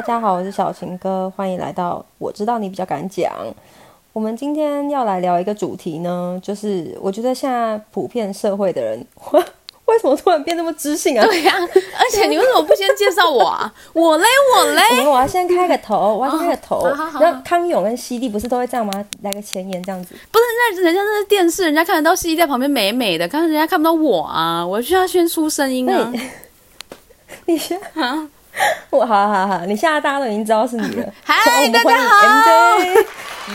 大家好，我是小情哥，欢迎来到我知道你比较敢讲。我们今天要来聊一个主题呢，就是我觉得现在普遍社会的人，为什么突然变那么知性啊？对呀、而且你为什么不先介绍我啊？我嘞，我嘞，我们我要先开个头，我要先开个头哦好好。好然后康永跟西弟不是都会这样吗？来个前言这样子。不是那人家那是电视，人家看得到西在旁边美美的，看人家看不到我啊，我需要先出声音啊。你先，我好好好，你现在大家都已经知道是你了。嗨大家欢迎 MJ。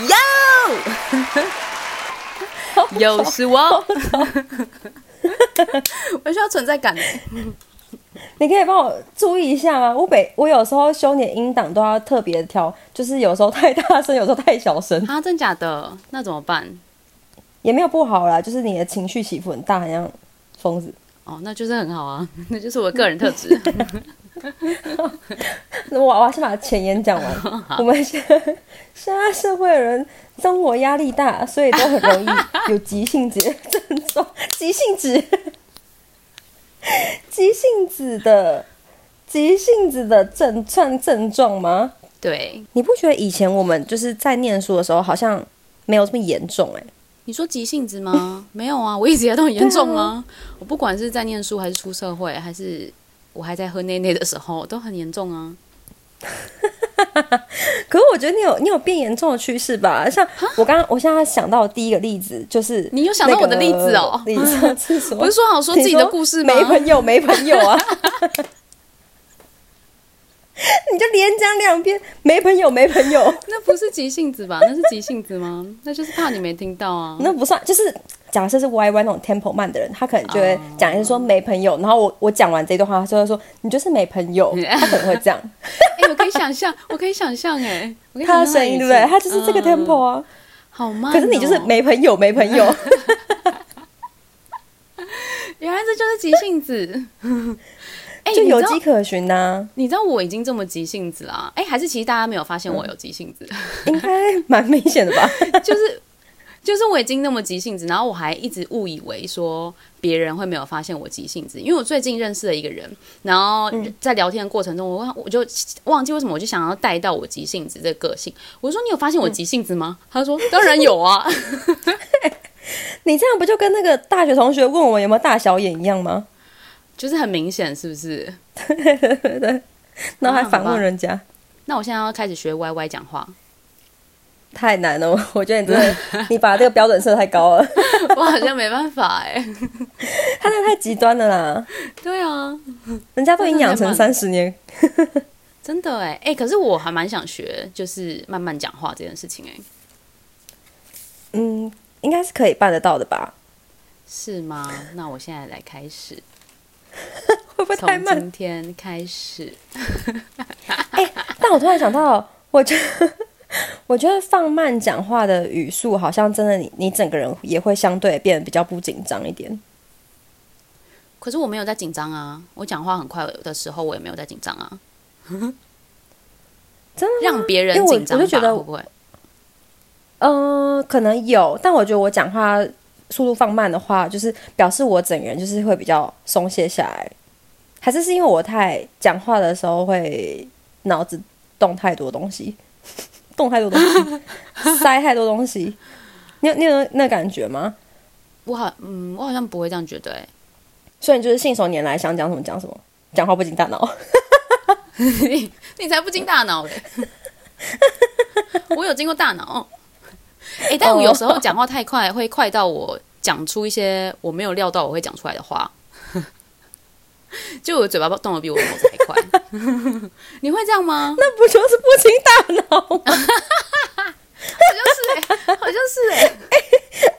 哟，又是我，我需要存在感的。你可以帮我注意一下吗？我每我有时候修你的音档都要特别调，就是有时候太大声，有时候太小声，啊，真假的？那怎么办？也没有不好啦。就是你的情绪起伏很大，很像疯子。哦，那就是很好啊，那就是我个人特质。那我我要先把前言讲完。我们现在现在社会的人生活压力大，所以都很容易有急性子症状。急性子，急性子的急性子的症算症状吗？对，你不觉得以前我们就是在念书的时候，好像没有这么严重、欸？哎，你说急性子吗？没有啊，我一直以来都很严重啊。我不管是在念书，还是出社会，还是我还在喝内内的时候，都很严重啊。可是我觉得你有你有变严重的趋势吧？像我刚刚我现在想到的第一个例子就是，你有想到我的例子哦你上次说不是说好说自己的故事吗？没朋友，没朋友啊！你就连讲两遍，没朋友，没朋友，那不是急性子吧？那是急性子吗？那就是怕你没听到啊。那不算。就是假设是 Y Y 那种 tempo 慢的人，他可能就会哦讲一些说没朋友，然后我我讲完这段话，他就会说你就是没朋友，他可能会这样。哎、我可以想象，我可以想象，哎，他的声音对不对？他就是这个嗯 tempo 啊。好慢、哦。可是你就是，没朋友，没朋友。原来这就是急性子。哎、就有迹可循呐、你知道我已经这么急性子啦？哎、还是其实大家没有发现我有急性子，应该蛮明显的吧？就是就是我已经那么急性子，然后我还一直误以为说别人会没有发现我急性子，因为我最近认识了一个人，然后在聊天的过程中，我我就忘记为什么我就想要带到我急性子这个个性。我说你有发现我急性子吗？他说当然有啊。你这样不就跟那个大学同学问我们有没有大小眼一样吗？就是很明显，是不是？对然后还反问人家，那我现在要开始学 Y Y 讲话，太难了。我我觉得你真的，你把这个标准设太高了，我好像没办法哎、他那太极端了啦。对啊，人家都已经养成三十年，真的哎、哎、可是我还蛮想学，就是慢慢讲话这件事情哎、嗯，应该是可以办得到的吧？是吗？那我现在来开始，会不会从太慢？今天开始。但我突然想到，我觉得，我觉得放慢讲话的语速，好像真的你你整个人也会相对变得比较不紧张一点。可是我没有在紧张啊，我讲话很快的时候，我也没有在紧张啊，真的让别人紧张吧，我就觉得会不会？呃，可能有，但我觉得我讲话速度放慢的话，就是表示我整个人就是会比较松懈下来，还是是因为我太讲话的时候会脑子动太多东西，动太多东西，塞太多东西。你有你有那感觉吗？我好，嗯，我好像不会这样觉得哎、所以你就是信手拈来，想讲什么讲什么，讲话不经大脑。你你才不经大脑嘞！我有经过大脑。哎、但我有时候讲话太快，会快到我讲出一些我没有料到我会讲出来的话。就我嘴巴动的比我脑子还快。你会这样吗？那不就是不经大脑吗？好像是哎、好像是 哎、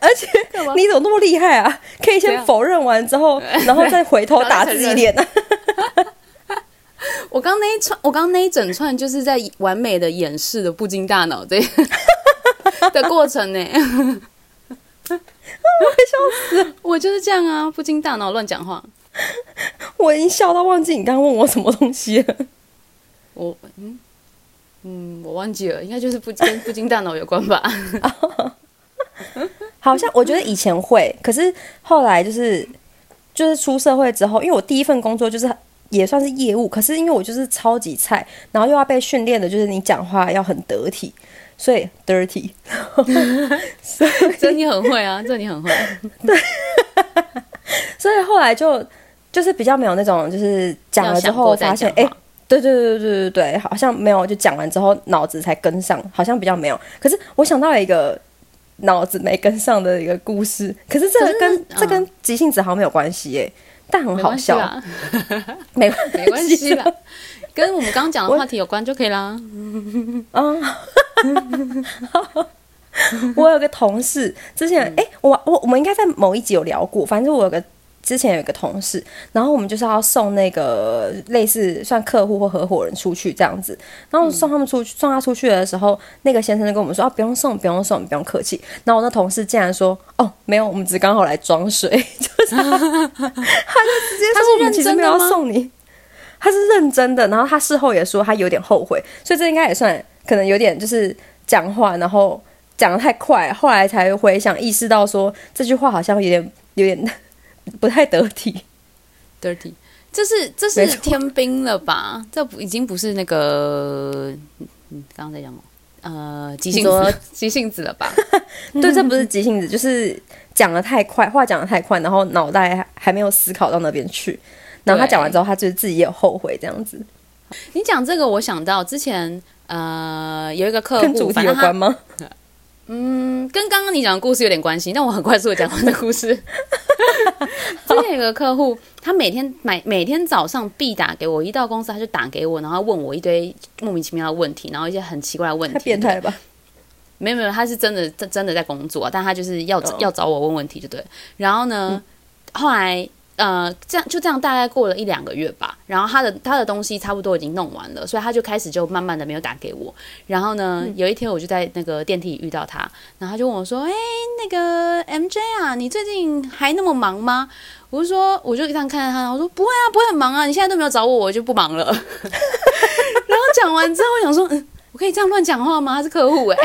而且你怎么那么厉害啊？可以先否认完之后，然后再回头打自己脸啊？我刚那一串，我刚那一整串就是在完美的掩饰的不经大脑这的过程呢。我会笑死！我就是这样啊，不经大脑乱讲话。我已经笑到忘记你刚刚问我什么东西了。我嗯嗯，我忘记了，应该就是不跟不经大脑有关吧？好像我觉得以前会，可是后来就是就是出社会之后，因为我第一份工作就是也算是业务，可是因为我就是超级菜，然后又要被训练的，就是你讲话要很得体，所以 dirty。这你很会啊，这你很会。对所以后来就就是比较没有那种，就是讲了之后发现，哎，对对对对对对对，好像没有，就讲完之后脑子才跟上，好像比较没有。可是我想到了一个脑子没跟上的一个故事，可是这个跟这跟急性子好像没有关系耶，但很好笑，没没关系了，跟我们刚刚讲的话题有关就可以啦。嗯，我有个同事，之前哎，我我我们应该在某一集有聊过，反正我有个。之前有一个同事，然后我们就是要送那个类似算客户或合伙人出去这样子，然后送他们出去，送他出去的时候，那个先生就跟我们说啊，不用送，不用送，不用客气。然后我那同事竟然说，哦，没有，我们只是刚好来装水，就 是他就直接说我们其实没有要送你，他是认真的。然后他事后也说他有点后悔，所以这应该也算可能有点就是讲话，然后讲的太快，后来才回想意识到说这句话好像有点有点。不太得体，dirty，这是这是天兵了吧？这不已经不是那个，嗯，刚刚在讲么？呃，急性子，急性子了吧？对，这不是急性子，就是讲的太快，话讲的太快，然后脑袋还没有思考到那边去。然后他讲完之后，他就自己也有后悔这样子。你讲这个，我想到之前呃有一个客户，跟主题有关吗？嗯，跟刚刚你讲的故事有点关系，但我很快速的讲完的故事。之前有个客户，他每天买每天早上必打给我，一到公司他就打给我，然后问我一堆莫名其妙的问题，然后一些很奇怪的问题。太变态吧？没有没有，他是真的真真的在工作，但他就是要要找我问问题，就对。然后呢，后来。呃，这样就这样，大概过了一两个月吧。然后他的他的东西差不多已经弄完了，所以他就开始就慢慢的没有打给我。然后呢，有一天我就在那个电梯里遇到他，然后他就问我说：“哎，那个 MJ 啊，你最近还那么忙吗？”我就说，我就这样看着他，我说：“不会啊，不会很忙啊，你现在都没有找我，我就不忙了。” 然后讲完之后，我想说：“嗯，我可以这样乱讲话吗？他是客户哎。”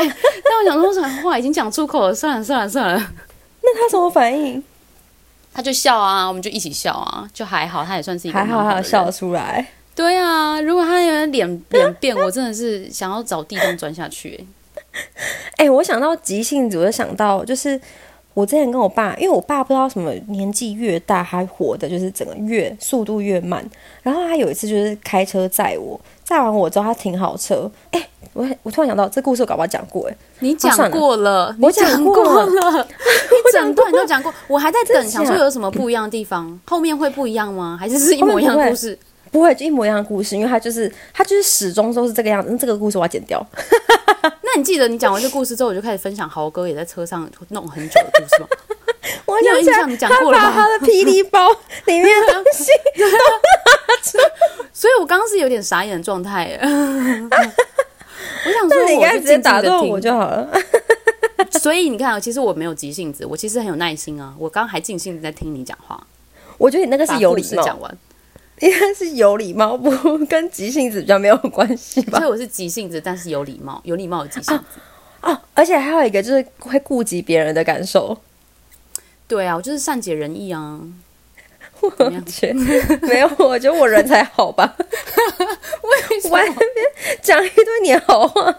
但我想说，什么话已经讲出口了，算了算了算了。那他什么反应？他就笑啊，我们就一起笑啊，就还好，他也算是一个还好，还笑得出来。对啊，如果他有点脸脸变，我真的是想要找地洞钻下去。哎，我想到急性子，我就想到就是我之前跟我爸，因为我爸不知道什么年纪越大，他活的就是整个越速度越慢。然后他有一次就是开车载我，载完我之后他停好车，哎。我我突然想到，这故事我搞不好讲过哎，你讲过了，我讲过了，你整段都讲过，我还在等，想说有什么不一样的地方，后面会不一样吗？还是是一模一样的故事？不会，就一模一样的故事，因为他就是他就是始终都是这个样子。那这个故事我要剪掉。那你记得你讲完这故事之后，我就开始分享豪哥也在车上弄很久的故事吗？我有印象，你讲过了吗？他的霹雳包 里面的东西都拿出，所以我刚刚是有点傻眼的状态。我想说，你应该直接打断我就好了。所以你看，其实我没有急性子，我其实很有耐心啊。我刚刚还尽兴的在听你讲话。我觉得你那个是有礼貌，讲完应该是有礼貌，不跟急性子比较没有关系吧？所以我是急性子，但是有礼貌，有礼貌的急性子哦。而且还有一个就是会顾及别人的感受。对啊，我就是善解人意啊。没有，我觉得我人才好吧。为什么？讲一堆你好话。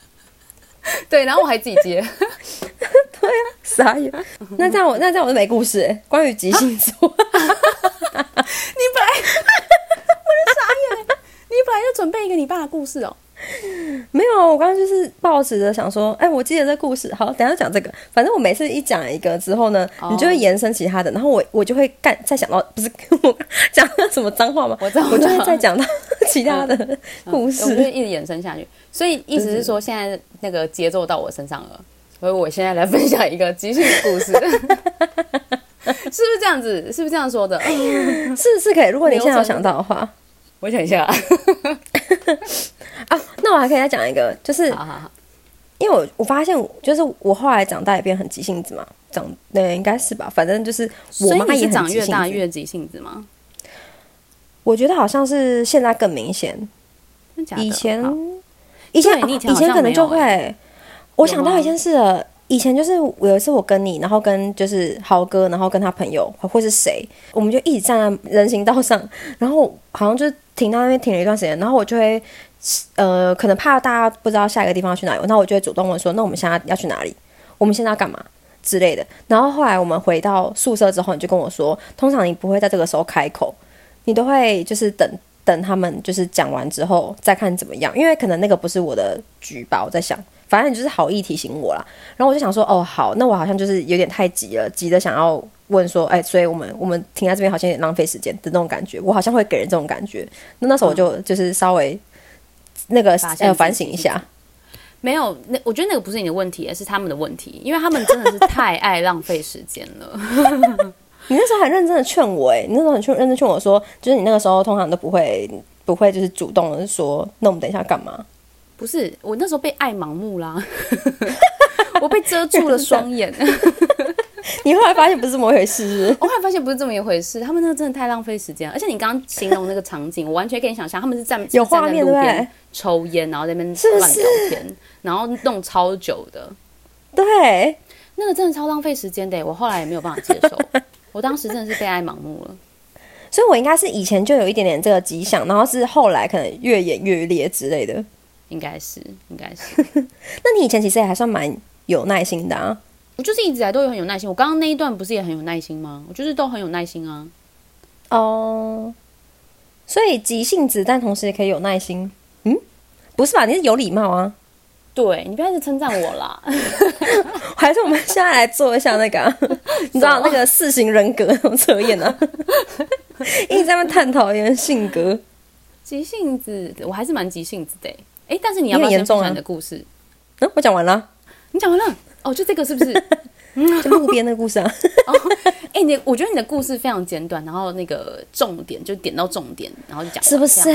对，然后我还自己接。对啊，傻眼。那这样我，那这样我就没故事。关于即兴说，你本来我就傻眼。你本来就准备一个你爸的故事哦。没有，我刚刚就是抱持着想说，哎，我记得这故事，好，等下讲这个。反正我每次一讲一个之后呢，你就会延伸其他的，然后我我就会干再想到，不是我讲什么脏话吗？我知道，我就会再讲到其他的 故事，我就一直延伸下去。所以意思是说，现在那个节奏到我身上了，所以我现在来分享一个即兴的故事，是不是这样子？是不是这样说的？是是可以，如果你现在有想到的话。我想一下啊，那我还可以再讲一个，就是，因为我我发现，就是我后来长大也变很急性子嘛，长对应该是吧，反正就是我妈也长越大越急性子吗？我觉得好像是现在更明显，以前以前以前可能就会，我想到一件事，以前就是有一次我跟你，然后跟就是豪哥，然后跟他朋友或是谁，我们就一直站在人行道上，然后好像就停到那边停了一段时间，然后我就会呃，可能怕大家不知道下一个地方要去哪里，那我就会主动问说，那我们现在要去哪里？我们现在要干嘛之类的。然后后来我们回到宿舍之后，你就跟我说，通常你不会在这个时候开口，你都会就是等。等他们就是讲完之后再看怎么样，因为可能那个不是我的局吧，我在想，反正你就是好意提醒我啦。然后我就想说，哦，好，那我好像就是有点太急了，急的想要问说，哎，所以我们我们停在这边好像有点浪费时间的那种感觉，我好像会给人这种感觉。那那时候我就就是稍微那个要反省一下，没有，那我觉得那个不是你的问题，而是他们的问题，因为他们真的是太爱浪费时间了。你那时候很认真的劝我，哎，你那时候很劝认真劝我说，就是你那个时候通常都不会不会就是主动的说，那我们等一下干嘛？不是，我那时候被爱盲目啦，我被遮住了双眼。你后来发现不是这么一回事，我后来发现不是这么一回事，他们那个真的太浪费时间，而且你刚刚形容那个场景，我完全可以想象，他们是站有画面对抽烟，然后在那边乱聊天，然后弄超久的，对，那个真的超浪费时间的，我后来也没有办法接受。我当时真的是被爱盲目了，所以我应该是以前就有一点点这个迹象，然后是后来可能越演越烈之类的，应该是，应该是。那你以前其实也还算蛮有耐心的啊，我就是一直来都有很有耐心。我刚刚那一段不是也很有耐心吗？我就是都很有耐心啊。哦，所以急性子，但同时也可以有耐心。嗯，不是吧？你是有礼貌啊。对你不要一直称赞我啦，还是我们现在来做一下那个，你知道那个四型人格那种测验呢？一直在那探讨人性格，急性子，我还是蛮急性子的。哎，但是你要不要先讲你的故事？嗯，我讲完了，你讲完了？哦，就这个是不是？就路边的故事啊？哦哎，你我觉得你的故事非常简短，然后那个重点就点到重点，然后就讲，是不是？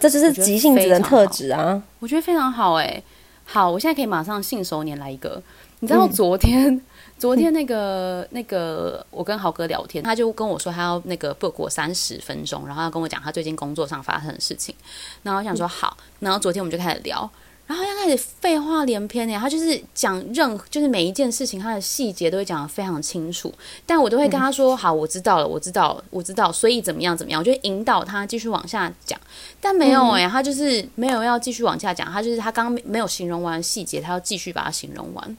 这就是急性子的特质啊！我觉得非常好，哎。好，我现在可以马上信手拈来一个。你知道昨天，昨天那个那个，我跟豪哥聊天，他就跟我说他要那个 book 我三十分钟，然后要跟我讲他最近工作上发生的事情。然后我想说好，然后昨天我们就开始聊。然后他开始废话连篇呢，他就是讲任就是每一件事情，他的细节都会讲的非常清楚。但我都会跟他说：“好，我知道了，我知道，我知道。”所以怎么样怎么样，我就引导他继续往下讲。但没有哎，他就是没有要继续往下讲，他就是他刚刚没有形容完细节，他要继续把它形容完。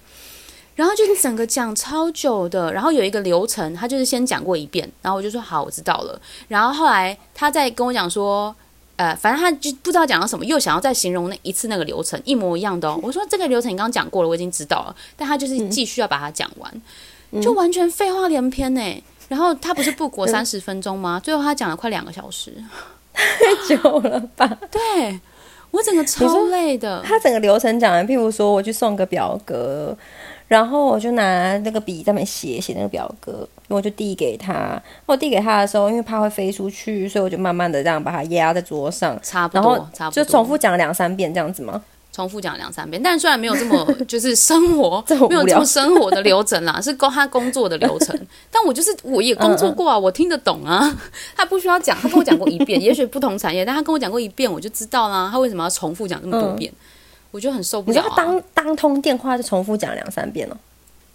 然后就是整个讲超久的，然后有一个流程，他就是先讲过一遍，然后我就说：“好，我知道了。”然后后来他再跟我讲说。呃，反正他就不知道讲到什么，又想要再形容那一次那个流程一模一样的哦。我说这个流程你刚刚讲过了，我已经知道了，但他就是继续要把它讲完，就完全废话连篇呢。然后他不是不过三十分钟吗？最后他讲了快两个小时，太久了吧？对我整个超累的。他整个流程讲完，譬如说我去送个表格。然后我就拿那个笔在那写写那个表格，我就递给他。我递给他的时候，因为怕会飞出去，所以我就慢慢的这样把它压在桌上，差不多，差不多就重复讲了两三遍这样子吗？重复讲两三遍，但虽然没有这么就是生活，没有这么生活的流程啦，是工他工作的流程。但我就是我也工作过啊，我听得懂啊。他不需要讲，他跟我讲过一遍，也许不同产业，但他跟我讲过一遍，我就知道啦。他为什么要重复讲这么多遍？我就很受不了。你当当通电话就重复讲两三遍了。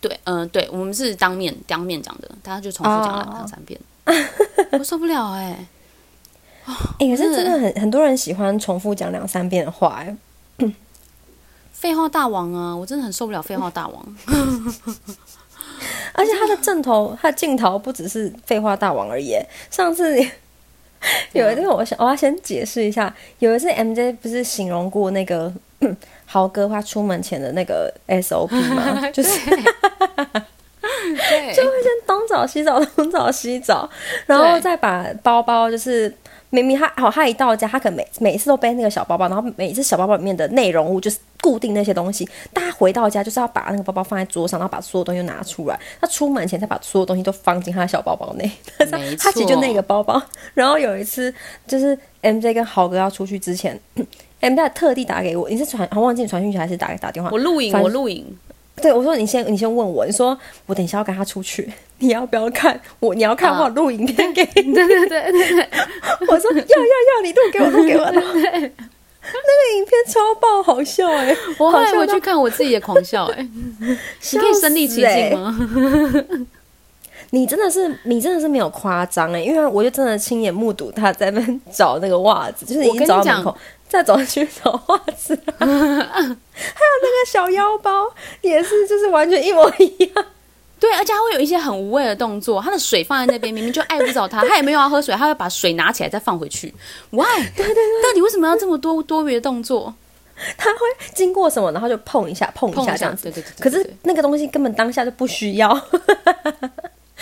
对，嗯，对，我们是当面当面讲的，大家就重复讲了两三遍，我受不了哎。哎，可是真的很很多人喜欢重复讲两三遍的话，哎，废话大王啊，我真的很受不了废话大王。而且他的正头，他的镜头不只是废话大王而已。上次有一次，我想我要先解释一下，有一次 MJ 不是形容过那个。豪哥他出门前的那个 SOP 嘛，就是，就会先东找西找，东找西找，然后再把包包，就是明明他好，他一到家，他可能每每次都背那个小包包，然后每次小包包里面的内容物就是固定那些东西，但他回到家就是要把那个包包放在桌上，然后把所有东西拿出来，他出门前才把所有东西都放进他的小包包内，他其实就那个包包。然后有一次就是 MJ 跟豪哥要出去之前。M 在特地打给我，你是传，我忘记你传讯息还是打打电话？我录影，我录影。对，我说你先，你先问我，你说我等一下要跟他出去，你要不要看？我你要看我录影片给你。对对对对对，我说要要要，你录给我录给我。那个影片超爆好笑哎、我后来回去看我自己也狂笑哎、你可以身临其境吗？你真的是，你真的是没有夸张哎，因为我就真的亲眼目睹他在那找那个袜子，就是已经到门口，再走去找袜子，还有那个小腰包也是，就是完全一模一样。对，而且他会有一些很无谓的动作，他的水放在那边，明明就爱不着他，他也没有要喝水，他会把水拿起来再放回去。Why？对对对，到底为什么要这么多多余的动作？他会经过什么，然后就碰一下，碰一下这样子。对对对对可是那个东西根本当下就不需要，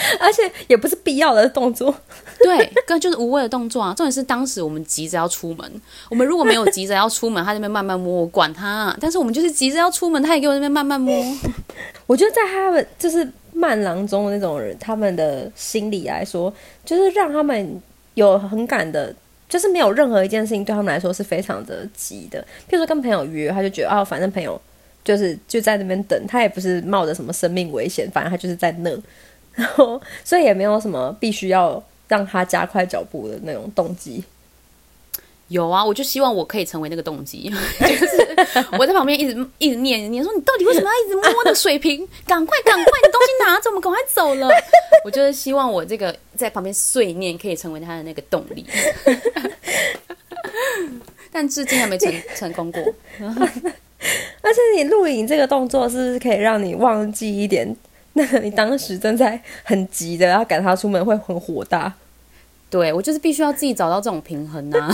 而且也不是必要的动作。对，跟就是无谓的动作啊。重点是当时我们急着要出门，我们如果没有急着要出门，他在那边慢慢摸，我管他。但是我们就是急着要出门，他也给我那边慢慢摸。我觉得在他们就是慢郎中的那种人，他们的心理来说，就是让他们有很赶的，就是没有任何一件事情对他们来说是非常的急的。譬如说跟朋友约，他就觉得啊，反正朋友就是就在那边等，他也不是冒着什么生命危险，反正他就是在那，然后所以也没有什么必须要让他加快脚步的那种动机。有啊，我就希望我可以成为那个动机，就是我在旁边一直一直念念说你到底为什么要一直摸那个水瓶？赶快赶快，你东西拿着，我们赶快走了。我就是希望我这个在旁边碎念可以成为他的那个动力，但至今还没成成功过。而且你录影这个动作，是不是可以让你忘记一点？那个你当时正在很急的要赶他出门，会很火大。对我就是必须要自己找到这种平衡啊！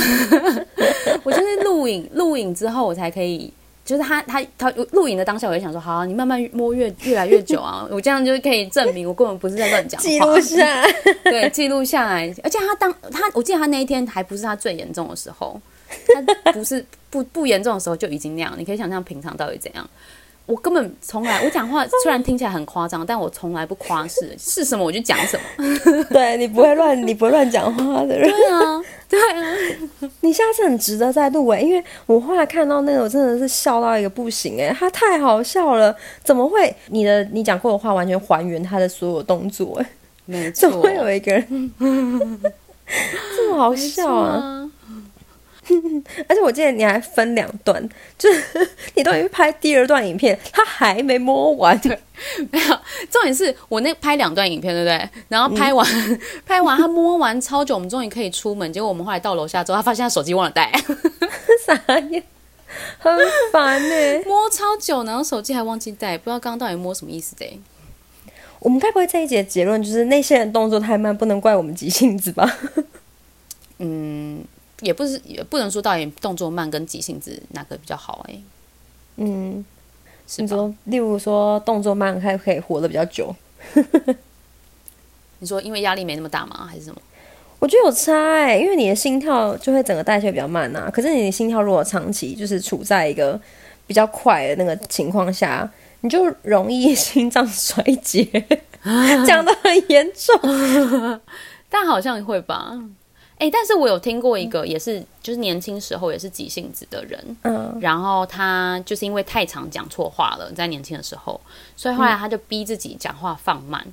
我就是录影录影之后，我才可以，就是他他他录影的当下，我就想说，好、啊，你慢慢摸越越来越久啊，我这样就可以证明我根本不是在乱讲记话。录下来，对，记录下来。而且他当他，我记得他那一天还不是他最严重的时候，他不是不不严重的时候就已经那样。你可以想象平常到底怎样。我根本从来，我讲话虽然听起来很夸张，但我从来不夸饰，是什么我就讲什么。对你不会乱，你不会乱讲话的人。对啊，对啊，你下次很值得再录诶，因为我后来看到那个，我真的是笑到一个不行诶，他太好笑了，怎么会？你的你讲过的话完全还原他的所有动作诶，没错，怎么会有一个人这么好笑啊？啊！而且我记得你还分两段，就是 你都已经拍第二段影片，他还没摸完。对没有，重点是我那拍两段影片，对不对？然后拍完、拍完，他摸完超久，我们终于可以出门。结果我们后来到楼下之后，他发现他手机忘了带，傻眼，很烦呢、摸超久，然后手机还忘记带，不知道刚刚到底摸什么意思的。我们该不会这一节结论就是那些人动作太慢，不能怪我们急性子吧？嗯，也不是，也不能说到底动作慢跟急性子哪个比较好哎、嗯？你说，例如说动作慢，还可以活得比较久。你说因为压力没那么大吗？还是什么？我觉得有差哎、因为你的心跳就会整个代谢比较慢呐、可是你的心跳如果长期就是处在一个比较快的那个情况下，你就容易心脏衰竭，讲的很严重。但好像会吧。哎、但是我有听过一个，也是就是年轻时候也是急性子的人，嗯，然后他就是因为太常讲错话了，在年轻的时候，所以后来他就逼自己讲话放慢。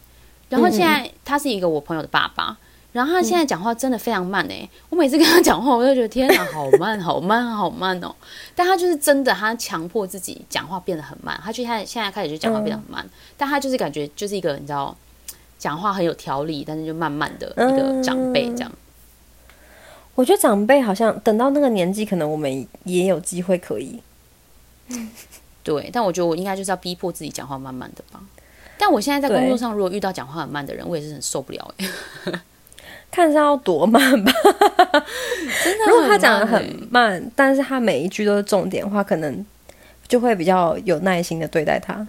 然后现在他是一个我朋友的爸爸，然后他现在讲话真的非常慢诶、我每次跟他讲话，我就觉得天哪，好慢，好慢，好慢哦。但他就是真的，他强迫自己讲话变得很慢，他就现在现在开始就讲话变得很慢，但他就是感觉就是一个你知道，讲话很有条理，但是就慢慢的一个长辈这样。我觉得长辈好像等到那个年纪，可能我们也有机会可以。对，但我觉得我应该就是要逼迫自己讲话慢慢的吧。但我现在在工作上，如果遇到讲话很慢的人，我也是很受不了哎、看是要多慢吧。真的如果他讲的很慢，但是他每一句都是重点的话，可能就会比较有耐心的对待他。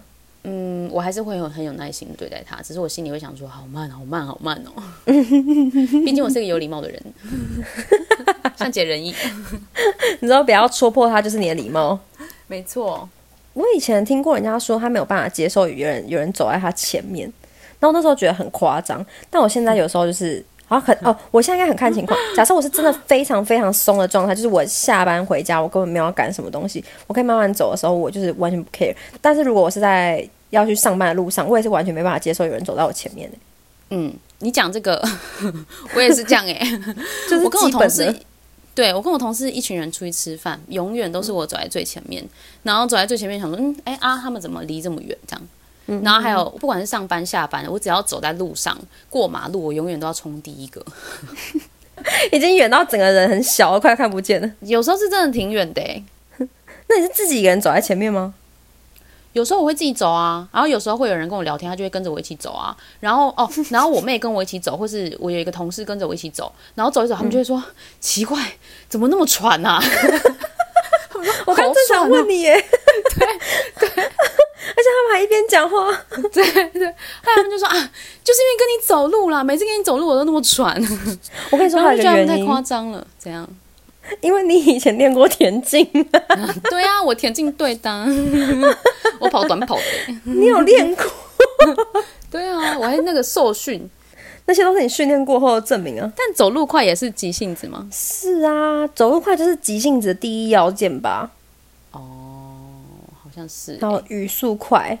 嗯，我还是会有很有耐心的对待他，只是我心里会想说，好慢，好慢，好慢哦。毕竟我是个有礼貌的人，善解人意。你知道，不要戳破他就是你的礼貌。没错，我以前听过人家说，他没有办法接受有人有人走在他前面，然后那时候觉得很夸张。但我现在有时候就是，好很哦，我现在应该很看情况。假设我是真的非常非常松的状态，就是我下班回家，我根本没有要赶什么东西，我可以慢慢走的时候，我就是完全不 care。但是如果我是在要去上班的路上，我也是完全没办法接受有人走在我前面的，嗯，你讲这个，我也是这样哎、就是我跟我同事。对我跟我同事一群人出去吃饭，永远都是我走在最前面，然后走在最前面想说，嗯，哎啊，他们怎么离这么远这样？然后还有不管是上班下班，我只要走在路上过马路，我永远都要冲第一个。已经远到整个人很小，快看不见了。有时候是真的挺远的欸那你是自己一个人走在前面吗？有时候我会自己走啊，然后有时候会有人跟我聊天，他就会跟着我一起走啊。然后哦，然后我妹跟我一起走，或是我有一个同事跟着我一起走，然后走一走，他们就会说、奇怪，怎么那么喘啊？我刚正想问你耶，对对，而且他们还一边讲话。对 对，后来他们就说啊，就是因为跟你走路啦，每次跟你走路我都那么喘，我跟你说还有一个然后就觉得他们太夸张了，怎样？因为你以前练过田径，对啊，我田径队的啊，我跑短跑的欸，你有练过，对啊，我还那个受训，那些都是你训练过后的证明啊。但走路快也是急性子吗？是啊，走路快就是急性子的第一要件吧。哦，好像是然后语速快，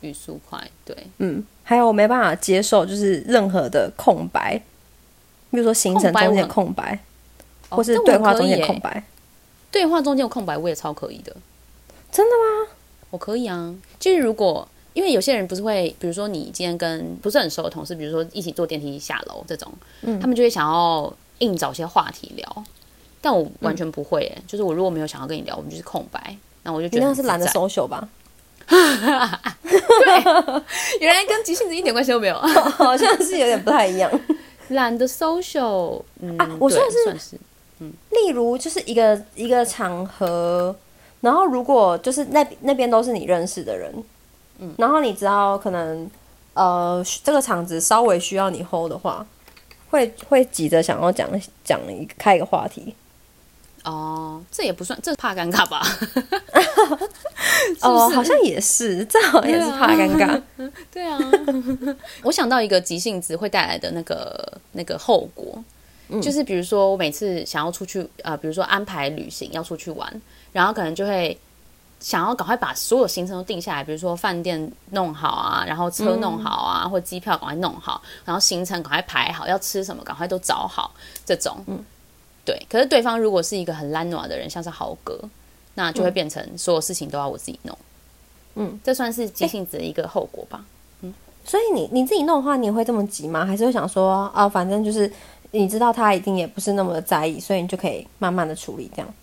语速快，对，嗯，还有我没办法接受就是任何的空白，比如说行程中间的空白，或是哦对话中间空白。对话中间有空白，我也超可以的。真的吗？我可以啊，就是如果因为有些人不是会，比如说你今天跟不是很熟的同事，比如说一起坐电梯下楼这种，嗯。他们就会想要硬找些话题聊，但我完全不会、欸，就是我如果没有想要跟你聊，我们就是空白，那我就觉得是懒得 social 吧？对。原来跟急性子一点关系都没有，好像是有点不太一样。懒得 social，嗯，啊我说的是例如，就是一个一个场合，然后如果就是那那边都是你认识的人，嗯，然后你知道可能呃这个场子稍微需要你 hold 的话，会会急着想要讲讲一个开一个话题。哦，这也不算，这怕尴尬吧？哦，好像也是，这好像也是怕尴尬。对啊，我想到一个急性子会带来的那个那个后果，就是比如说我每次想要出去，呃，比如说安排旅行要出去玩，然后可能就会想要赶快把所有行程都定下来，比如说饭店弄好啊，然后车弄好啊，或机票赶快弄好，然后行程赶快排好，要吃什么赶快都找好，这种，嗯对。可是对方如果是一个很懒惰的人，像是豪哥，那就会变成所有事情都要我自己弄。嗯，这算是急性子的一个后果吧。嗯所以你你自己弄的话，你会这么急吗？还是会想说啊，反正就是你知道他一定也不是那么的在意，所以你就可以慢慢的处理这样。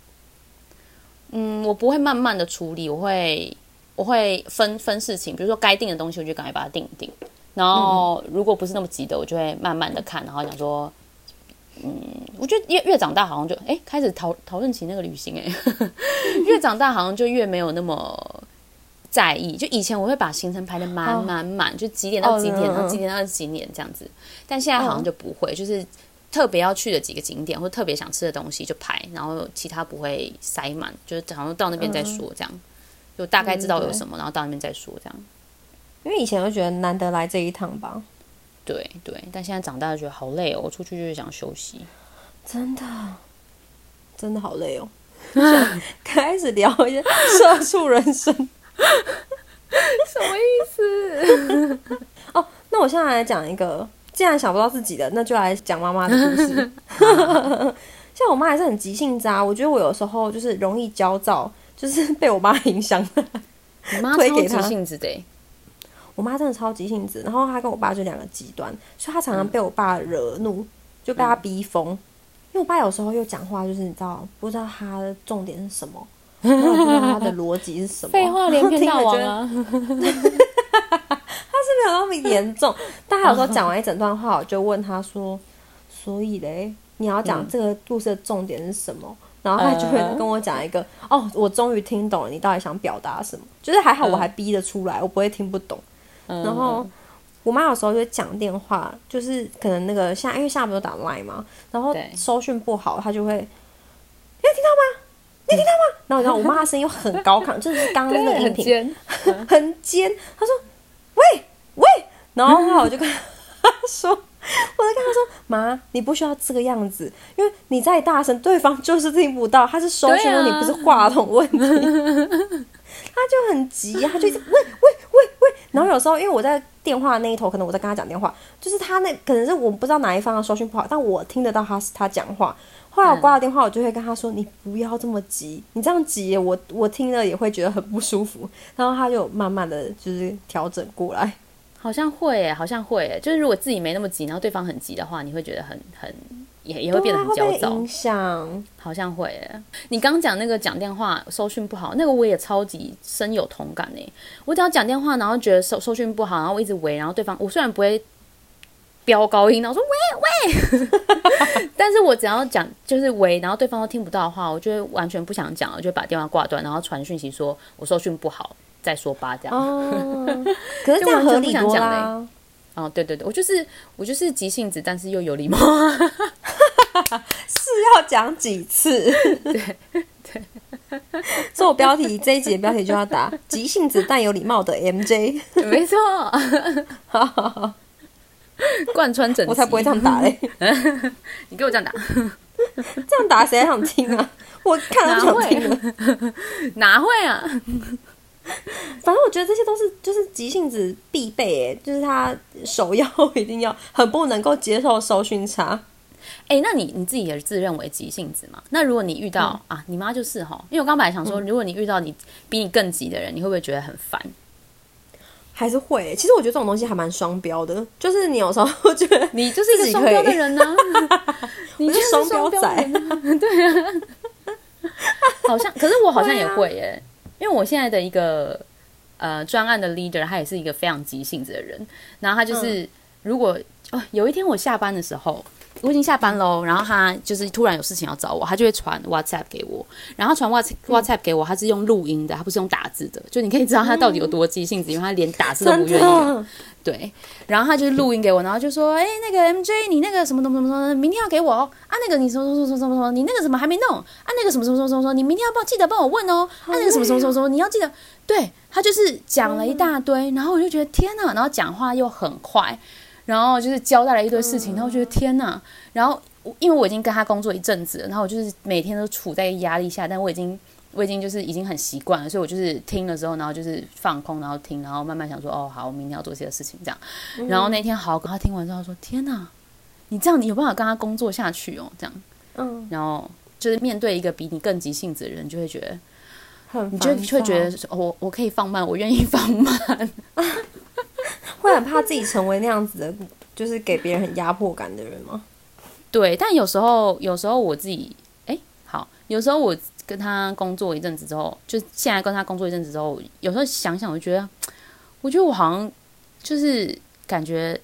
嗯，我不会慢慢的处理，我会我会分分事情，比如说该定的东西，我就赶快把它定一定。然后如果不是那么急的，我就会慢慢的看，然后想说，嗯，我觉得越越长大好像就哎开始讨讨论起那个旅行哎，越长大好像就越没有那么在意。就以前我会把行程排的满哦满满，就几点到几点，然后几点到几点这样子。但现在好像就不会，就是特别要去的几个景点或特别想吃的东西就排，然后其他不会塞满，就是好像到那边再说这样。就大概知道有什么，然后到那边再说这样。因为以前就觉得难得来这一趟吧，对对，但现在长大就觉得好累哦，我出去就是想休息。真的，真的好累哦。想开始聊一些社畜人生 什么意思？哦。那我现在来讲一个，既然想不到自己的，那就来讲妈妈的故事。像我妈还是很急性子啊，我觉得我有时候就是容易焦躁，就是被我妈影响的。你妈超急推给他性子的欸，我妈真的超急性子，然后她跟我爸就两个极端，所以她常常被我爸惹怒，就被他逼疯。因为我爸有时候又讲话，就是你知道，不知道他的重点是什么，然后也不知道他 的逻辑是什么，废话连篇大王啊！没有那么严重。但他有时候讲完一整段话，我就问他说：“ 所以嘞，你要讲这个故事的重点是什么？”然后他就会跟我讲一个：“哦，我终于听懂了，你到底想表达什么？”就是还好我还逼得出来，我不会听不懂。然后我妈有时候就会讲电话，就是可能那个下因为现在不是打 line 嘛，然后对收讯不好，她就会，你有听到吗？你听到吗？然后你知道我妈的声音又很高亢，就是刚刚那个音频 尖，很尖。她说：“喂喂。”然后后来我就跟他 说：“我就跟他说，妈，你不需要这个样子，因为你再大声，对方就是听不到，他是收讯问题，不是话筒问题。”他就很急，他就一直喂喂喂喂，然后有时候因为我在电话那一头，可能我在跟他讲电话，就是他那可能是我不知道哪一方的收讯不好，但我听得到他他讲话，后来我挂了电话，我就会跟他说：“你不要这么急，你这样急，我我听了也会觉得很不舒服。”然后他就慢慢的就是调整过来。好像会诶，好像会诶，就是如果自己没那么急，然后对方很急的话，你会觉得很很也也会变得很焦躁。影响好像会诶。你刚刚讲那个讲电话收讯不好，那个我也超级深有同感诶。我只要讲电话，然后觉得收收讯不好，然后我一直喂，然后对方我虽然不会飙高音，然后说喂喂，但是我只要讲就是喂，然后对方都听不到的话，我就会完全不想讲我，就把电话挂断，然后传讯息说我收讯不好。再说吧，这样。哦，可是这样合理多啦。哦，对对对，我就是我就是急性子，但是又有礼貌。是要讲几次？对 对。做标题这一集的标题就要打“急性子但有礼貌的 MJ”。没错。贯穿整，我才不会这样打嘞。你给我这样打。这样打谁还想听啊？我看都想听了。哪会啊？反正我觉得这些都是就是急性子必备哎，就是他首要一定要很不能够接受收讯差。哎，那你你自己也自认为急性子嘛？那如果你遇到啊，你妈就是哈，因为我刚本来想说，如果你遇到你比你更急的人，你会不会觉得很烦？还是会？其实我觉得这种东西还蛮双标的，就是你有时候觉得 你就是一个双标的人呢，你是双标仔，对啊，好像，可是我好像也会耶。因为我现在的一个呃专案的 leader，他也是一个非常急性子的人。然后他就是如果哦有一天我下班的时候，我已经下班喽，然后他就是突然有事情要找我，他就会传 WhatsApp 给我。然后传 WhatsApp WhatsApp 给我，他是用录音的，他不是用打字的。就你可以知道他到底有多急性子，因为他连打字都不愿意。对，然后他就录音给我，然后就说：“哎，那个 M J，你那个什么什么什么，明天要给我哦。啊，那个你什么什么什么什么什么，你那个什么还没弄啊？那个什么什么什么什么，你明天要帮记得帮我问哦。啊，那个什么什么什么什么，你要记得。对他就是讲了一大堆，然后我就觉得天哪，然后讲话又很快，然后就是交代了一堆事情，然后觉得天哪。然后因为我已经跟他工作一阵子，然后我就是每天都处在压力下，但我已经。我已经就是已经很习惯了，所以我就是听了之后，然后就是放空，然后听，然后慢慢想说，哦，好，我明天要做些事情，这样。然后那天好，他听完之后说，天哪，你这样你有办法跟他工作下去哦？这样，嗯。然后就是面对一个比你更急性子的人，就会觉得，你就会觉得，我我可以放慢，我愿意放慢，会很怕自己成为那样子的，就是给别人很压迫感的人吗？对，但有时候，有时候我自己，哎，好，有时候我。跟他工作一阵子之后，就现在跟他工作一阵子之后，有时候想想，我觉得，我觉得我好像就是感觉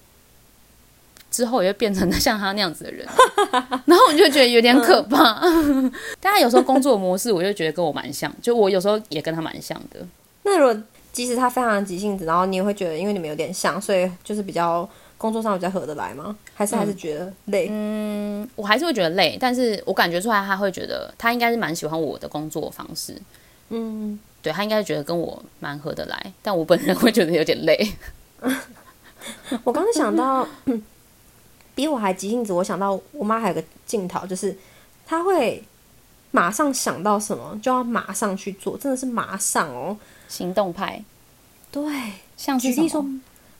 之后也会变成像他那样子的人，然后我就觉得有点可怕。但他有时候工作模式，我就觉得跟我蛮像，就我有时候也跟他蛮像的。那如果即使他非常的急性子，然后你也会觉得，因为你们有点像，所以就是比较。工作上比较合得来吗？还是还是觉得累？嗯，我还是会觉得累，但是我感觉出来他会觉得他应该是蛮喜欢我的工作方式。嗯，对他应该觉得跟我蛮合得来，但我本人 会觉得有点累。我刚才想到，比我还急性子，我想到我妈还有个镜头，就是她会马上想到什么就要马上去做，真的是马上哦，行动派。对，像举例说。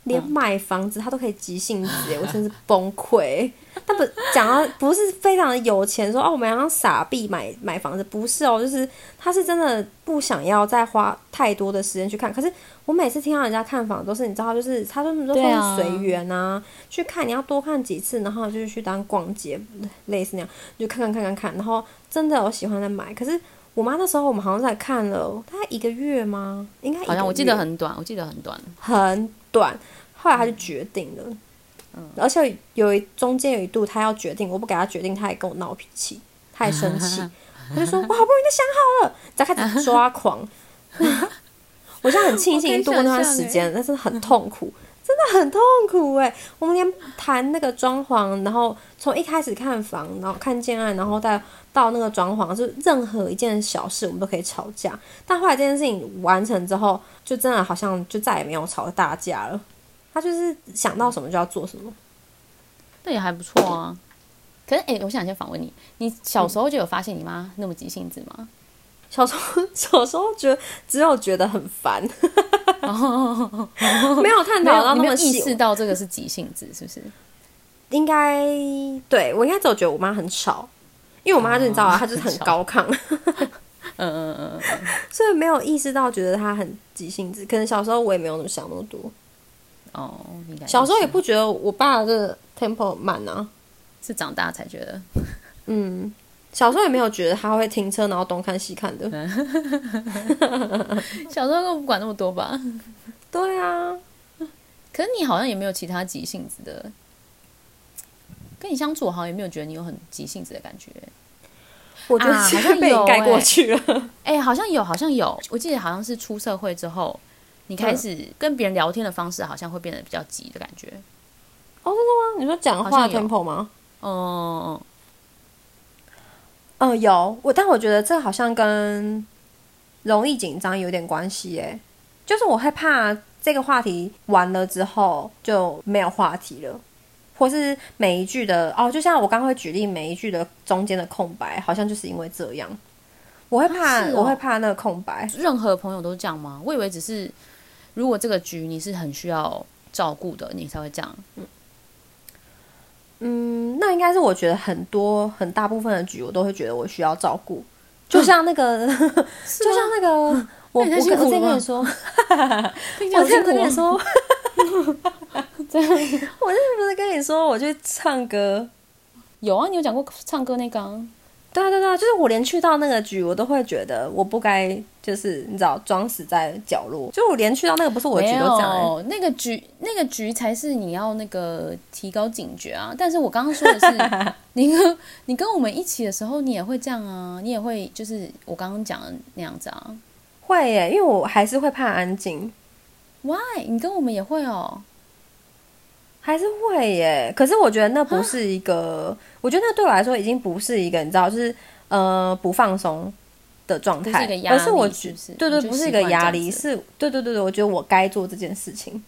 连买房子他都可以急性子，我真是崩溃。他不讲到不是非常的有钱，说哦我们要傻逼买买房子，不是哦，就是他是真的不想要再花太多的时间去看。可是我每次听到人家看房，都是你知道，就是他说都说随缘啊，去看你要多看几次，然后就是去当逛街，类似那样，就看看看看看，然后真的有喜欢再买。可是我妈那时候我们好像才看了大概一个月吗？应该好像我记得很短，我记得很短，很短。后来他就决定了，嗯，而且有一中间有一度他要决定，我不给他决定，他也跟我闹脾气，太生气，他就说：“我好不容易都想好了，再开始抓狂。”我现在很庆幸度过那段时间，但是很痛苦，真的很痛苦哎。我们连谈那个装潢，然后从一开始看房，然后看建案，然后再到那个装潢，就任何一件小事，我们都可以吵架。但后来这件事情完成之后，就真的好像就再也没有吵大架了。他就是想到什么就要做什么，那也还不错啊。可是，哎，我想先访问你，你小时候就有发现你妈那么急性子吗？小时候，小时候觉得只有觉得很烦，没有探讨到那么意识到这个是急性子，是不是？应该对我应该只有觉得我妈很吵，因为我妈就你知道啊，她就是很高亢，嗯嗯嗯嗯，所以没有意识到觉得她很急性子。可能小时候我也没有那么想那么多，哦，小时候也不觉得我爸的 temple 慢啊。是长大才觉得，嗯，小时候也没有觉得他会停车然后东看西看的。小时候根本不管那么多吧。对啊，可是你好像也没有其他急性子的，跟你相处，我好像也没有觉得你有很急性子的感觉。我觉得啊好是像有被盖过欸去了。哎、好像有，好像有，我记得好像是出社会之后，你开始跟别人聊天的方式好像会变得比较急的感觉。哦，真的吗？你说讲话 tempo 吗？哦、嗯，有我，但我觉得这好像跟容易紧张有点关系诶。就是我害怕这个话题完了之后就没有话题了，或是每一句的哦，就像我刚刚会举例每一句的中间的空白，好像就是因为这样，我会怕，啊哦我会怕那个空白。任何朋友都这样吗？我以为只是如果这个局你是很需要照顾的，你才会这样。嗯，那应该是我觉得很多很大部分的局，我都会觉得我需要照顾，就像那个，就像那个，我我我之前苦了吧？跟你说，我之前跟你说，这样我之前不是跟你说我去唱歌，有啊，你有讲过唱歌那个、啊，对啊对啊就是我连去到那个局，我都会觉得我不该，就是你知道装死在角落，就我连去到那个不是我的局都这样、欸，那个局，那个局才是你要那个提高警觉啊。但是我刚刚说的是，你跟你跟我们一起的时候，你也会这样啊，你也会就是我刚刚讲的那样子啊。会耶，因为我还是会怕安静，Why？你跟我们也会哦。还是会耶，可是我觉得那不是一个，我觉得那对我来说已经不是一个，你知道，就是呃不放松的状态。而是我力是对对，不是一个压力，是对对对对，我觉得我该做这件事情，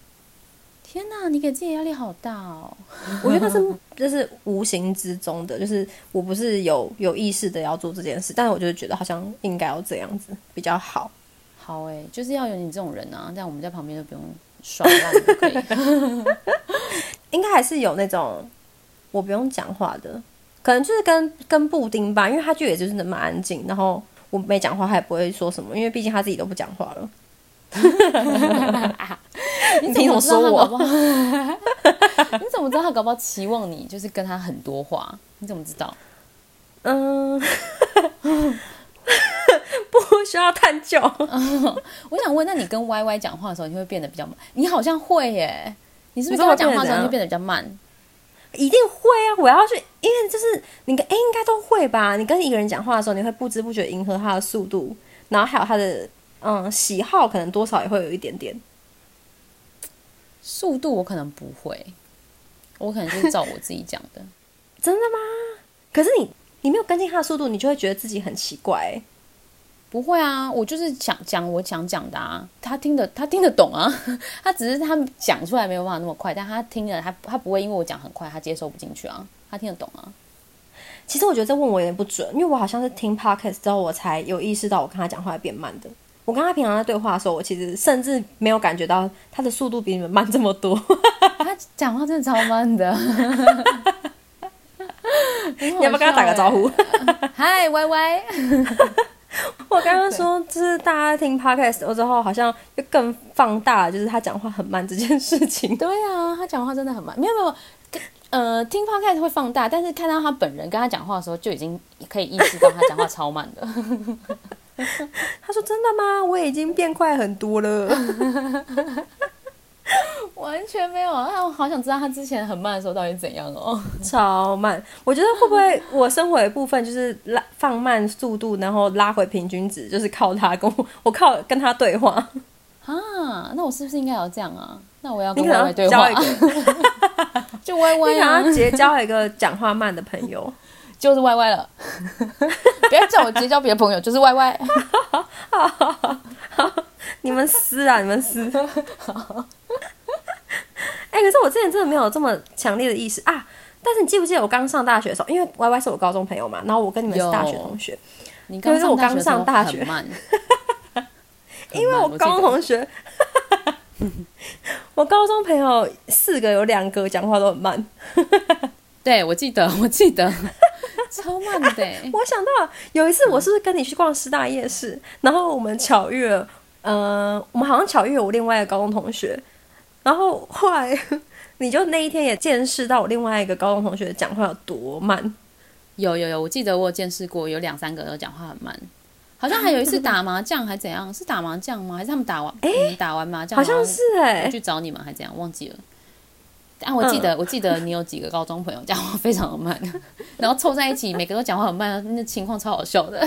天哪，你给自己压力好大哦。我觉得那是 就是无形之中的，就是我不是有有意识的要做这件事，但是我就是觉得好像应该要这样子比较好。好哎、就是要有你这种人啊，这样我们在旁边就不用耍烂就可以。应该还是有那种我不用讲话的，可能就是跟跟布丁吧，因为他就也就是那么安静，然后我没讲话，他也不会说什么，因为毕竟他自己都不讲话了。你凭什么说我你怎么知道他搞不好期望你就是跟他很多话？你怎么知道？嗯，不需要探究。我想问，那你跟 Y Y 讲话的时候，你会变得比较慢？你好像会耶，你是不是跟我讲话的时候，你会变得比较慢？一定会啊！我要去，因为就是你跟哎、应该都会吧？你跟一个人讲话的时候，你会不知不觉迎合他的速度，然后还有他的嗯喜好，可能多少也会有一点点。速度我可能不会，我可能就是照我自己讲的。真的吗？可是你你没有跟进他的速度，你就会觉得自己很奇怪、欸。不会啊，我就是想讲我想讲的啊，他听得他听得懂啊，他只是他讲出来没有办法那么快，但他听了他他不会因为我讲很快，他接收不进去啊，他听得懂啊。其实我觉得这问我有点不准，因为我好像是听 podcast 之后，我才有意识到我跟他讲话变慢的。我跟他平常在对话的时候，我其实甚至没有感觉到他的速度比你们慢这么多。他讲话真的超慢的。你你要不要跟他打个招呼？嗨，Y Y，我刚刚说，就是大家听 podcast 之后，好像就更放大，就是他讲话很慢这件事情。对啊，他讲话真的很慢。没有没有，呃，听 podcast 会放大，但是看到他本人跟他讲话的时候，就已经可以意识到他讲话超慢的。他说：“真的吗？我已经变快很多了。完全没有啊！我好想知道他之前很慢的时候到底怎样哦。超慢。我觉得会不会 我生活的一部分就是拉放慢速度，然后拉回平均值，就是靠他跟我，我靠跟他对话。啊，那我是不是应该要这样啊？那我要跟你可 Y 能 Y 对话就 Y 你 Y 啊想要，结交一个讲话慢的朋友。就是 Y Y 了。不要叫我结交别的朋友，就是 Y Y。你们撕啊，你们撕。哎、可是我之前真的没有这么强烈的意识啊。但是你记不记得我刚上大学的时候，因为 Y Y 是我高中朋友嘛，然后我跟你们是大学同学，你刚 因为我刚上上大学因为我高中同学，我高中朋友四个有两个讲话都很慢。对我记得，我记得，超慢的欸。我想到有一次，我是不是跟你去逛师大夜市，然后我们巧遇了，呃，我们好像巧遇了我另外一个高中同学，然后后来 你就那一天也见识到我另外一个高中同学讲话有多慢。有有有，我记得我有见识过，有两三个都讲话很慢。好像还有一次打麻将还怎样？是打麻将吗？还是他们打完？哎、打完麻将好像是哎、我去找你们还怎样？忘记了。但我记得，我记得你有几个高中朋友讲话非常的慢，然后凑在一起，每个都讲话很慢，那情况超好笑的。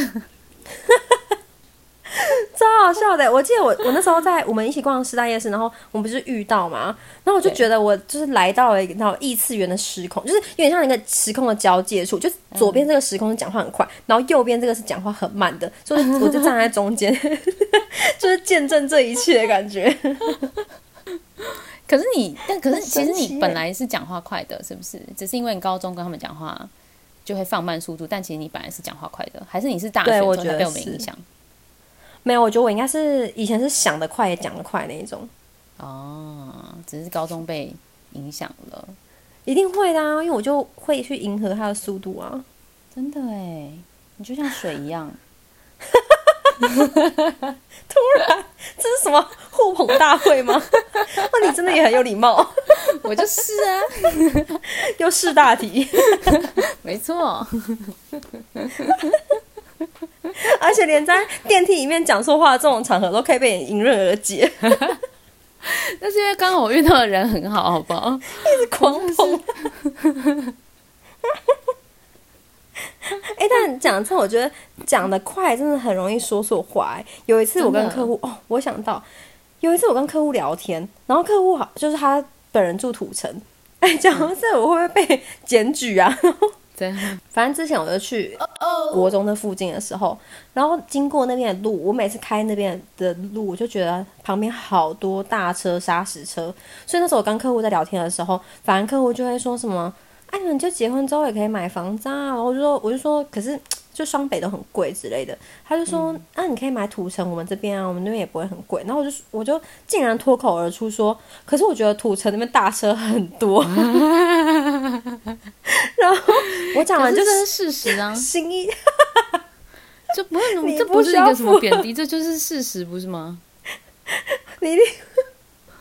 超好笑的！我记得我我那时候在我们一起逛师大夜市，然后我们不是遇到嘛，然后我就觉得我就是来到了一个那种异次元的时空，就是有点像一个时空的交界处，就是左边这个时空是讲话很快，然后右边这个是讲话很慢的，所以我就站在中间，就是见证这一切的感觉。可是你，但可是其实你本来是讲话快的，是不是？只是因为你高中跟他们讲话就会放慢速度，但其实你本来是讲话快的，还是你是大学对之后我觉得才被我们影响？没有，我觉得我应该是以前是想得快也讲得快那一种，哦，只是高中被影响了，一定会的啊，因为我就会去迎合他的速度啊。真的哎，你就像水一样。突然这是什么互捧大会吗？那 你真的也很有礼貌，我就是啊，又识大题。没错，而且连在电梯里面讲错话的这种场合都可以被你迎刃而解，那是因为刚好我遇到的人很好，好不好？一直狂捧。哎、但讲真，我觉得讲的快真的很容易说错话、欸。有一次我跟客户，哦，我想到有一次我跟客户聊天，然后客户好就是他本人住土城，哎、讲到这我会不会被检举啊？对，反正之前我就去国中的附近的时候，然后经过那边的路，我每次开那边的路，我就觉得旁边好多大车、砂石车，所以那时候我跟客户在聊天的时候，反正客户就会说什么：“哎、你们就结婚之后也可以买房子啊。”然后我就说，我就说，可是就双北都很贵之类的。他就说：“那、你可以买土城，我们这边啊，我们那边也不会很贵。”然后我就我就竟然脱口而出说：“可是我觉得土城那边大车很多。”然后我讲完就是是这是事实啊，心意。这不是你这不是一个什么贬低，这就是事实，不是吗？你一定，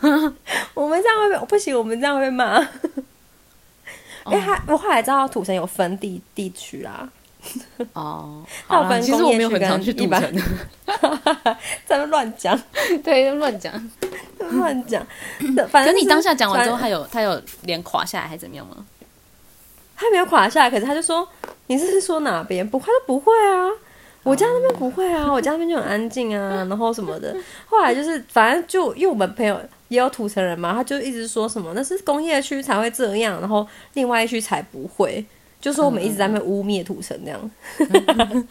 我们这样会被不行，我们这样会被骂。因为他，我后来知道土城有分地地区啦，哦，其实我没有很常去赌般城，在那乱讲 对，乱讲。乱讲。反正你当下讲完之后，反他有他有脸垮下来还怎么样吗？他没有垮下来，可是他就说：“你是说哪边？”不，他说不会啊，我家那边不会啊，我家那边就很安静啊，然后什么的。后来就是，反正就因为我们朋友也有土城人嘛，他就一直说什么那是工业区才会这样，然后另外一区才不会，就说我们一直在那污蔑土城这样。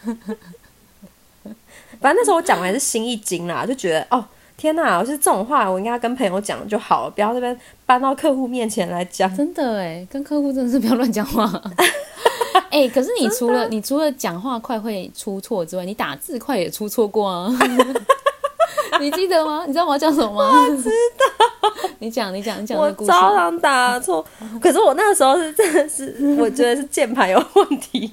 反正那时候我讲完是心一惊啦，就觉得哦。天呐！我是这种话，我应该跟朋友讲就好了，不要这边搬到客户面前来讲。真的哎，跟客户真的是不要乱讲话。哎、可是你除了你除了讲话快会出错之外，你打字快也出错过啊。你记得吗？你知道我要讲什么吗？我知道。你讲，你讲，你讲那我个故事。照常打错，可是我那个时候是真的是，我觉得是键盘有问题，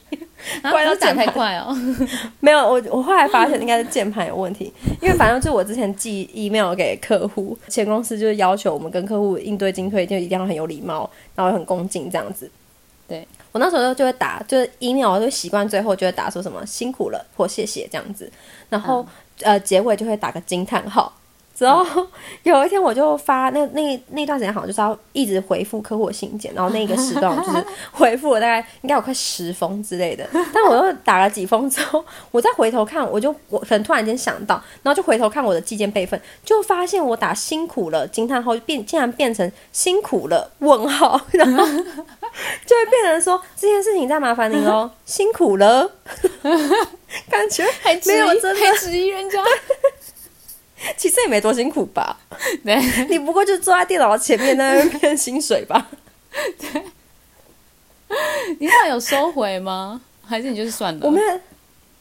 啊怪到不是打键盘太快哦。没有我我后来发现应该是键盘有问题，因为反正就我之前寄 email 给客户，前公司就是要求我们跟客户应对进退就一定要很有礼貌，然后很恭敬这样子。对，我那时候就会打，就是 email 我就习惯最后就会打说什么辛苦了或谢谢这样子，然后、呃结尾就会打个惊叹号。之后有一天我就发那那那段时间好像就是要一直回复客户信件，然后那个时段就是 回复了大概应该有快十封之类的，但我又打了几封之后，我再回头看，我就我可能突然间想到，然后就回头看我的寄件备份，就发现我打辛苦了惊叹号变竟然变成辛苦了问号，然后 就会变成说这件事情再麻烦您哦，辛苦了，感觉还没有真的还质疑人家。其实也没多辛苦吧，对，你不过就坐在电脑前面那边 骗薪水吧。对你后来有收回吗？还是你就是算了？我没有，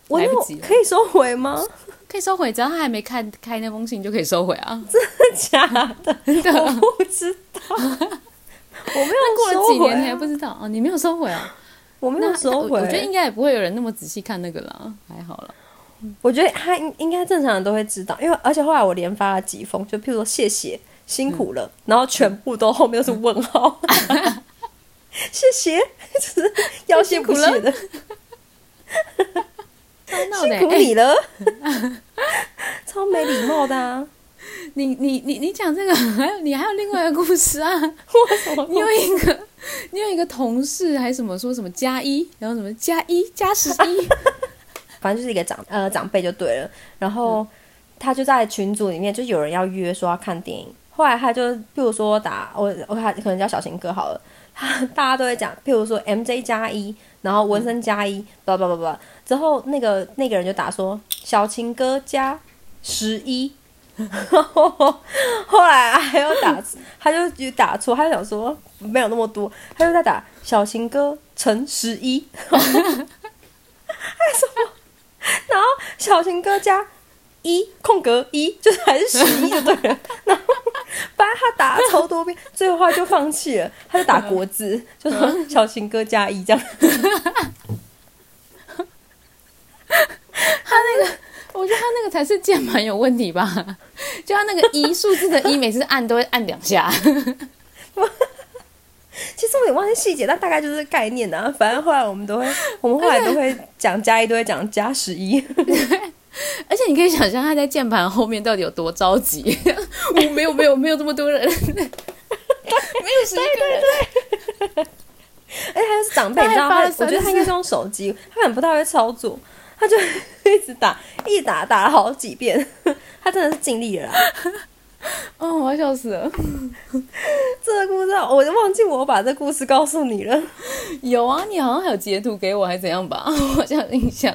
我那来不及了可以收回吗？可以收回，只要他还没看开那封信就可以收回啊。真的假的，我不知道，我没有过了收回啊几年你还不知道哦？你没有收回啊？我没有那收回。我我觉得应该也不会有人那么仔细看那个啦，还好啦。我觉得他应应该正常人都会知道，因为而且后来我连发了几封，就譬如说谢谢辛苦了，然后全部都后面都是问号，谢谢，就是要谢不谢的，超闹的、辛苦欸你了，超没礼貌的啊！你你你你讲这个，还有你还有另外一个故事啊？你有一个你有一个同事还什么说什么加一，然后什么加一加十一，反正就是一个长呃长辈就对了，然后他就在群组里面，就有人要约说要看电影，后来他就譬如说打我我看可能叫小情歌好了，他大家都会讲，譬如说 MJ 加一，然后纹身加一，叭叭叭叭，之后那个那个人就打说小情歌加十一。后来还要打，他就就打错，他就想说没有那么多，他就在打小情歌乘十一，还什么？然后小情歌加一空格一，就是还是十一就对了。然后反正他打了超多遍，最后他就放弃了，他就打国字，就说小情歌加一这样。他那个我觉得他那个才是键盘有问题吧？就他那个一数字的一，每次按都会按两下。其实我也忘记细节，但大概就是概念啊。反正后来我们都会，我们后来都会讲加一，都会讲加十一。而且你可以想象他在键盘后面到底有多着急。我没有没有没有这么多人，没有十一个人。而且他又是长辈，你知道他，他还发了三我觉得他应该是用手机，他可能不太会操作，他就一直打，一打打了好几遍，他真的是尽力了啦。哦，我要笑死了。这个故事我就忘记我把这故事告诉你了。有啊，你好像还有截图给我，还是怎样吧？我有印象。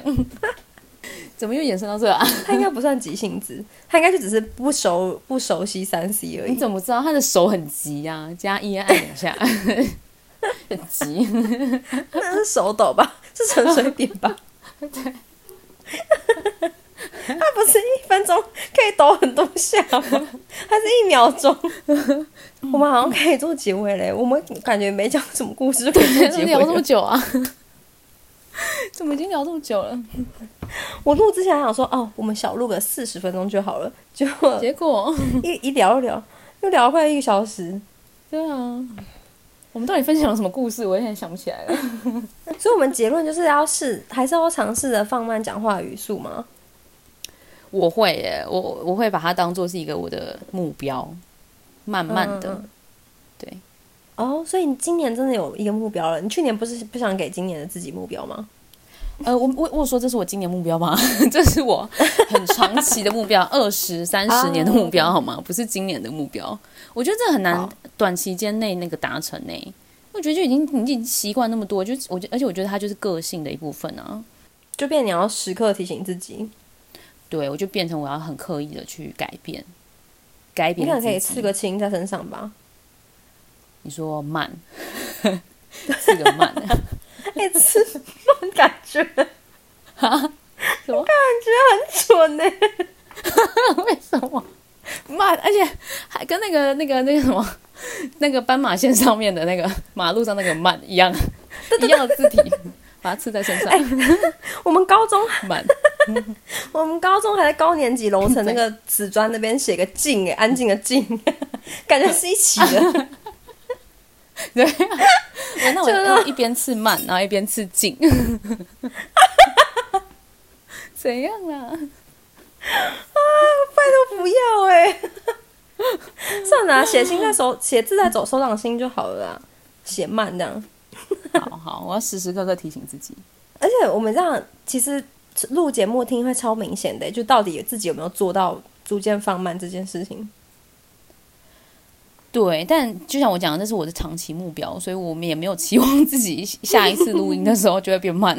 怎么又延伸到这啊？他应该不算急性子，他应该就只是不熟不熟悉三 C 而已你。怎么知道他的手很急呀、加一按两下，很急。那是手抖吧？是沉水点吧？对，他不是一分钟可以抖很多下吗？它是一秒钟？我们好像可以做结尾嘞。我们感觉没讲什么故事就可以做结尾聊这么。久啊？怎么已经聊这么久了？我录之前还想说，哦，我们小录个四十分钟就好了，结果结果，一一聊一聊，又聊了快一个小时。对啊，我们到底分享了什么故事？我有点想不起来了。所以，我们结论就是要试，还是要尝试着放慢讲话语速吗？我会耶，我我会把它当做是一个我的目标，慢慢的，对。哦，所以你今年真的有一个目标了。你去年不是不想给今年的自己目标吗？呃，我我我说这是我今年目标吗？这是我很长期的目标，二十三十年的目标，好吗？不是今年的目标。我觉得这很难短期间内那个达成呢。我觉得就已经你已经习惯那么多，就我觉而且我觉得它就是个性的一部分啊。就变你要时刻提醒自己，对，我就变成我要很刻意的去改变，改变自己可能可以刺个青在身上吧。你说慢，刺个慢，哎、刺慢感觉 什么感觉？很蠢呢、为什么慢？而且还跟那个那个那个什么那个斑马线上面的那个马路上那个慢一样，一样的字体，把它刺在身上，我们高中，慢。我们高中还在高年级楼层那个瓷砖那边写个静，哎，安静的静，感觉是一起的。对、那我就一边刺慢，然后一边刺静，怎样啊？啊拜托不要哎、算了啊、写信在手，写字在手手掌心就好了啦，写慢这样。好好，我要时时刻刻提醒自己。而且我们这样其实录节目听会超明显的、就到底自己有没有做到逐渐放慢这件事情。对，但就像我讲的，这是我的长期目标，所以我们也没有期望自己下一次录音的时候就会变慢。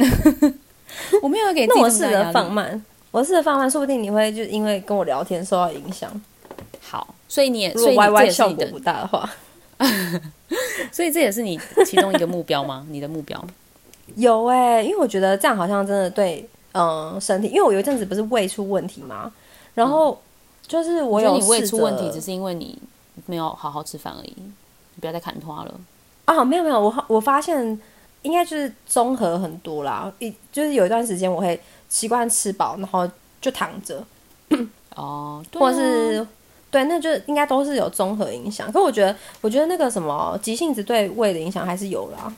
我没有给自己那我试着放慢，我试着放慢，说不定你会就因为跟我聊天受到影响。好，所以你也，如果所以你 Y 这 Y 也是你的效果不大的话，所以这也是你其中一个目标吗？你的目标？有哎、因为我觉得这样好像真的对，嗯、身体，因为我有一阵子不是胃出问题嘛，然后就是我有胃出问题，只是因为你没有好好吃饭而已。你不要再砍花了。啊，没有没有，我我发现应该就是综合很多啦。一就是有一段时间我会习惯吃饱，然后就躺着，哦，对或啊是对，那就应该都是有综合影响。可我觉得，我觉得那个什么急性子对胃的影响还是有啦，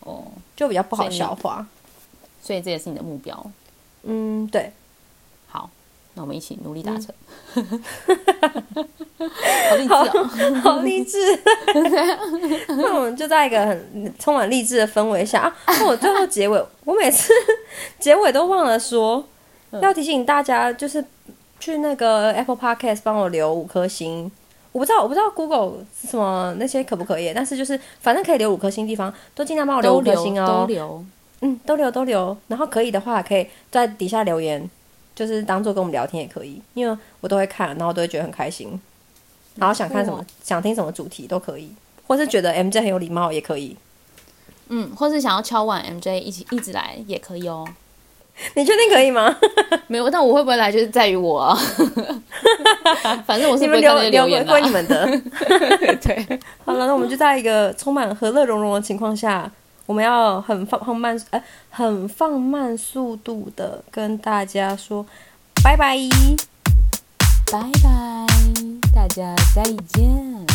哦，就比较不好消化。所以这也是你的目标。嗯，对，好，那我们一起努力达成。好励志哦！好励志。那我们就在一个很充满励志的氛围下啊。那我最后结尾，我每次 结尾都忘了说，要提醒大家，就是去那个 Apple Podcast 帮我留五颗星。我不知道，我不知道 Google 什么那些可不可以，但是就是反正可以留五颗星的地方，都尽量帮我留五颗星留，哦都。留。嗯，都留都留。然后可以的话，可以在底下留言，就是当做跟我们聊天也可以，因为我都会看，然后都会觉得很开心。然后想看什么，想听什么主题都可以，或是觉得 MJ 很有礼貌也可以。嗯，或是想要敲碗 MJ 一起一直来也可以哦。你确定可以吗？没有，但我会不会来就是在于我啊。反正我是不会看留留言归你的。们的。对，好了，那我们就在一个充满和乐融融的情况下，我们要很放很慢呃很放慢速度的跟大家说拜拜。拜拜，大家再见。